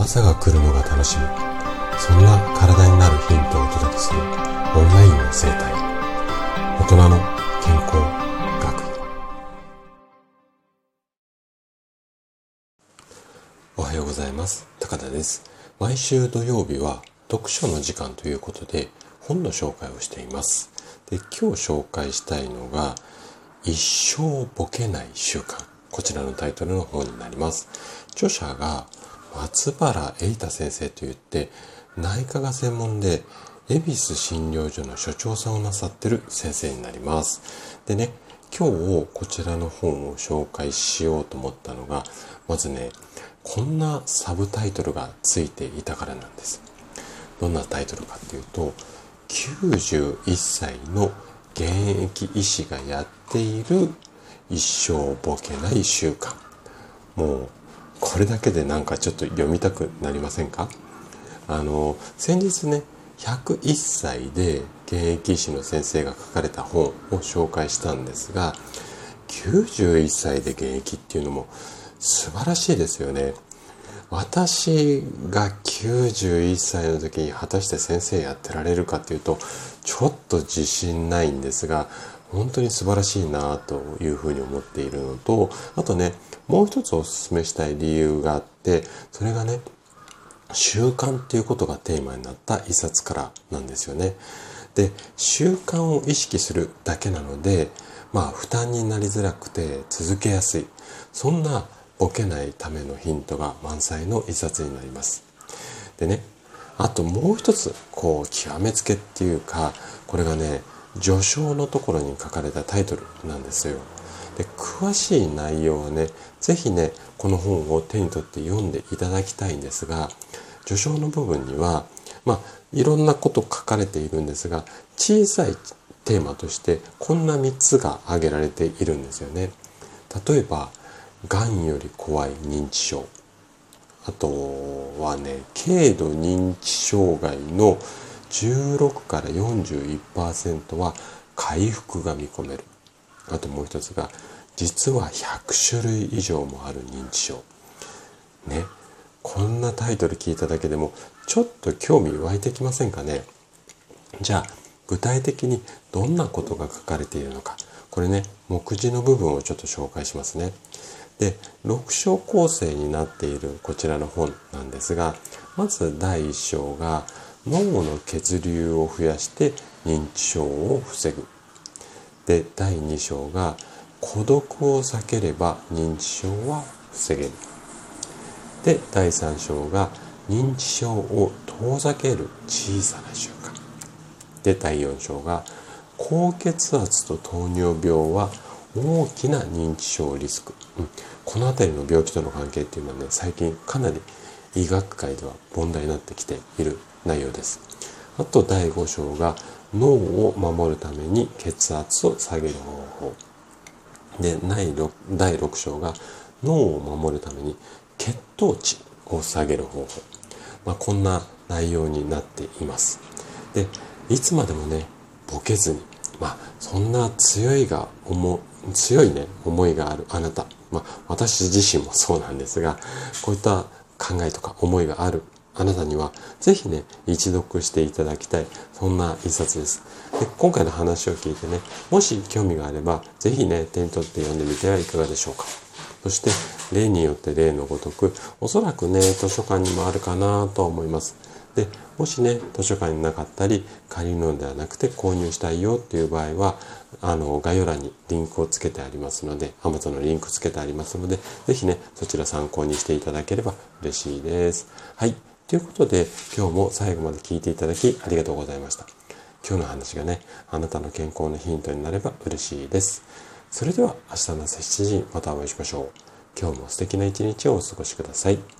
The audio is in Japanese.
朝が来るのが楽しみ。そんな体になるヒントをお届けするオンラインの生態。大人の健康学。おはようございます。高田です。毎週土曜日は読書の時間ということで本の紹介をしています。で今日紹介したいのが一生ボケない習慣。こちらのタイトルの本になります。著者が松原栄太先生といって内科が専門で恵比寿診療所の所長さんをなさってる先生になります。でね今日こちらの本を紹介しようと思ったのがまずねこんなサブタイトルがついていたからなんです。どんなタイトルかっていうと91歳の現役医師がやっている一生ボケない習慣。もうこれだけでなんかちょっと読みたくなりませんか？あの先日ね101歳で現役医師の先生が書かれた本を紹介したんですが91歳で現役っていうのも素晴らしいですよね。私が91歳の時に果たして先生やってられるかっていうとちょっと自信ないんですが本当に素晴らしいなというふうに思っているのとあとねもう一つお勧めしたい理由があってそれがね習慣っていうことがテーマになった一冊からなんですよね。で習慣を意識するだけなのでまあ負担になりづらくて続けやすいそんなボケないためのヒントが満載の一冊になります。でねあともう一つこう極めつけっていうかこれがね序章のところに書かれたタイトルなんですよ。で詳しい内容はね是非ねこの本を手に取って読んでいただきたいんですが序章の部分にはまあいろんなこと書かれているんですが小さいテーマとしてこんな3つが挙げられているんですよね。例えばがんより怖い認知症あとはね軽度認知障害の16から41%は回復が見込める。あともう一つが実は100種類以上もある認知症。ね。こんなタイトル聞いただけでもちょっと興味湧いてきませんかね。じゃあ具体的にどんなことが書かれているのか。これね目次の部分をちょっと紹介しますね。で6章構成になっているこちらの本なんですがまず第1章が脳の血流を増やして認知症を防ぐ。で第2章が孤独を避ければ認知症は防げる。で第3章が認知症を遠ざける小さな習慣。で第4章が高血圧と糖尿病は大きな認知症リスク、うん、この辺りの病気との関係っていうのはね最近かなり医学界では問題になってきている内容です。あと第5章が脳を守るために血圧を下げる方法。で第6章が脳を守るために血糖値を下げる方法、まあ、こんな内容になっています。でいつまでもねボケずにまあそんな強いが思強いね思いがあるあなた。まあ私自身もそうなんですがこういった考えとか思いがあるあなたにはぜひね一読していただきたいそんな一冊です。で今回の話を聞いてねもし興味があればぜひね手に取って読んでみてはいかがでしょうか。そして例によって例のごとくおそらくね図書館にもあるかなと思います。でもしね図書館になかったり借りるのではなくて購入したいよっていう場合はあの概要欄にリンクをつけてありますので Amazon のリンクつけてありますので是非ねそちら参考にしていただければ嬉しいです。はい。ということで今日も最後まで聞いていただきありがとうございました。今日の話がねあなたの健康のヒントになれば嬉しいです。それでは明日の朝7時にまたお会いしましょう。今日も素敵な一日をお過ごしください。